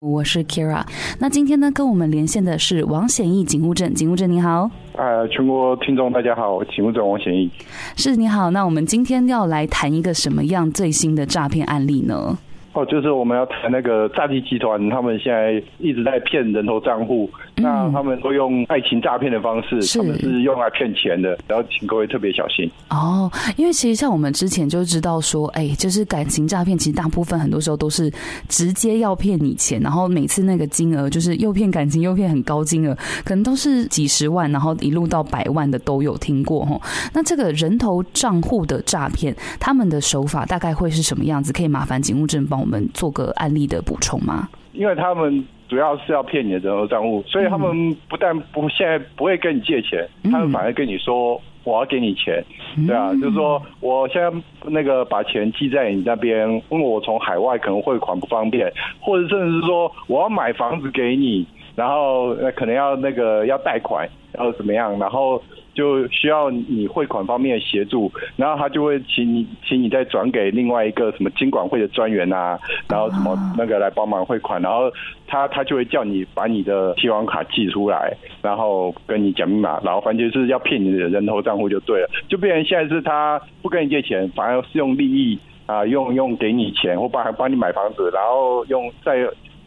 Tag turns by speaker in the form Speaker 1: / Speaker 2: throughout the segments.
Speaker 1: 我是 Kira，那今天呢，跟我们连线的是王显义警务证，警务证你好。
Speaker 2: 呃，全国听众大家好，警务证王显义。
Speaker 1: 是你好，那我们今天要来谈一个什么样最新的诈骗案例呢？
Speaker 2: 哦，就是我们要谈那个诈欺集团，他们现在一直在骗人头账户，嗯、那他们都用爱情诈骗的方式，是他们是用来骗钱的，然后请各位特别小心。
Speaker 1: 哦，因为其实像我们之前就知道说，哎，就是感情诈骗，其实大部分很多时候都是直接要骗你钱，然后每次那个金额就是又骗感情又骗很高金额，可能都是几十万，然后一路到百万的都有听过哈。那这个人头账户的诈骗，他们的手法大概会是什么样子？可以麻烦警务证帮我们做个案例的补充吗？
Speaker 2: 因为他们主要是要骗你的人头账户，所以他们不但不现在不会跟你借钱，他们反而跟你说我要给你钱，对啊，就是说我现在那个把钱寄在你那边，因为我从海外可能汇款不方便，或者甚至是说我要买房子给你，然后可能要那个要贷款，然后怎么样，然后。就需要你汇款方面的协助，然后他就会请你，请你再转给另外一个什么金管会的专员啊，然后什么那个来帮忙汇款，然后他他就会叫你把你的提款卡寄出来，然后跟你讲密码，然后反正就是要骗你的人头账户就对了，就变成现在是他不跟你借钱，反而是用利益啊，用用给你钱或帮帮你买房子，然后用再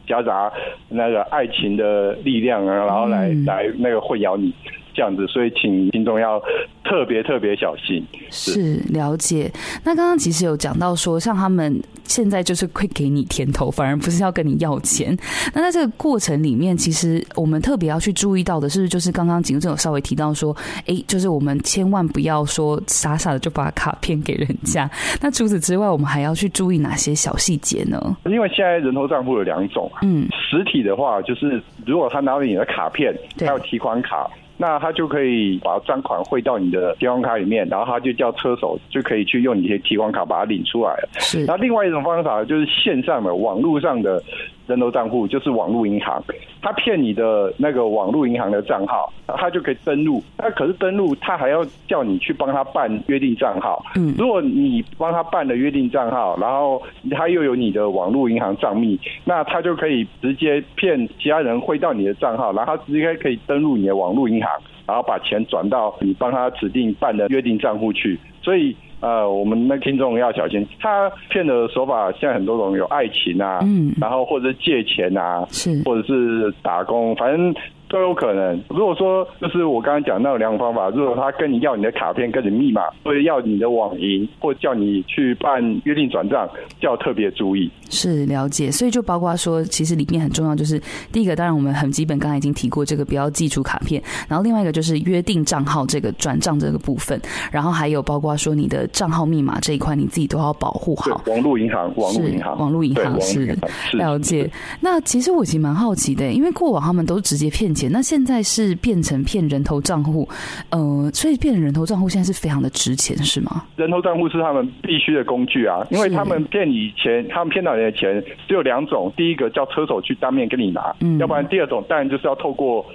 Speaker 2: 夹杂那个爱情的力量啊，然后来来那个混淆你。这样子，所以请听众要特别特别小心。
Speaker 1: 是，是了解。那刚刚其实有讲到说，像他们现在就是会给你甜头，反而不是要跟你要钱。那在这个过程里面，其实我们特别要去注意到的，是不是就是刚刚警务正有稍微提到说，哎，就是我们千万不要说傻傻的就把卡片给人家。那除此之外，我们还要去注意哪些小细节呢？
Speaker 2: 因为现在人头账户有两种，嗯，实体的话就是如果他拿了你的卡片，还有提款卡。那他就可以把赃款汇到你的提款卡里面，然后他就叫车手就可以去用你的提款卡把它领出来了。是。那另外一种方法就是线上的网络上的人头账户，就是网络银行，他骗你的那个网络银行的账号，他就可以登录。那可是登录，他还要叫你去帮他办约定账号。嗯。如果你帮他办了约定账号，然后他又有你的网络银行账密，那他就可以直接骗其他人汇到你的账号，然后他直接可以登录你的网络银行。然后把钱转到你帮他指定办的约定账户去，所以呃，我们的听众要小心，他骗的手法现在很多种，有爱情啊，嗯，然后或者借钱啊，是，或者是打工，反正。都有可能。如果说就是我刚刚讲那两种方法，如果他跟你要你的卡片、跟你密码，或者要你的网银，或叫你去办约定转账，就要特别注意。
Speaker 1: 是了解，所以就包括说，其实里面很重要，就是第一个，当然我们很基本，刚才已经提过这个不要寄出卡片，然后另外一个就是约定账号这个转账这个部分，然后还有包括说你的账号密码这一块，你自己都要保护好。
Speaker 2: 网络银行，网络银行，
Speaker 1: 网络银行是了解。那其实我其实蛮好奇的，因为过往他们都直接骗钱。那现在是变成骗人头账户，呃，所以骗人头账户现在是非常的值钱，是吗？
Speaker 2: 人头账户是他们必须的工具啊，因为他们骗你钱，他们骗到你的钱只有两种，第一个叫车手去当面跟你拿，嗯，要不然第二种当然就是要透过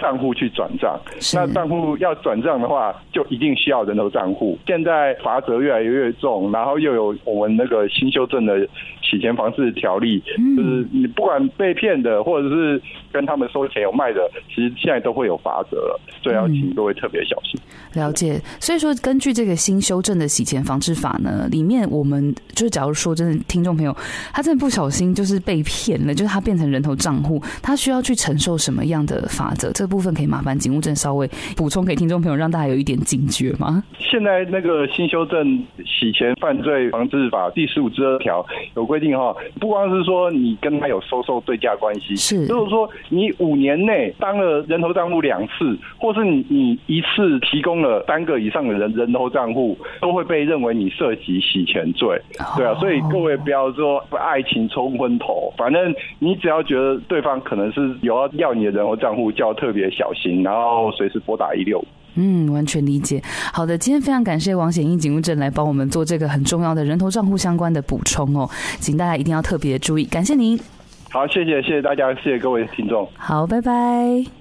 Speaker 2: 账户去转账。那账户要转账的话，就一定需要人头账户。现在罚则越来越重，然后又有我们那个新修正的。洗钱防治条例，就是你不管被骗的，或者是跟他们收钱有卖的，其实现在都会有罚则了，所以要请各位特别小心。
Speaker 1: 了解，所以说根据这个新修正的洗钱防治法呢，里面我们就是假如说真的听众朋友，他真的不小心就是被骗了，就是他变成人头账户，他需要去承受什么样的罚则？这部分可以麻烦警务证稍微补充给听众朋友，让大家有一点警觉吗？
Speaker 2: 现在那个新修正洗钱犯罪防治法第十五之二条有规。定哈，不光是说你跟他有收受对价关系，是，就是说你五年内当了人头账户两次，或是你你一次提供了三个以上的人人头账户，都会被认为你涉及洗钱罪，对啊，所以各位不要说爱情冲昏头，反正你只要觉得对方可能是有要要你的人头账户，就要特别小心，然后随时拨打一六五。
Speaker 1: 嗯，完全理解。好的，今天非常感谢王显毅警务证来帮我们做这个很重要的人头账户相关的补充哦，请大家一定要特别注意。感谢您。
Speaker 2: 好，谢谢谢谢大家，谢谢各位听众。
Speaker 1: 好，拜拜。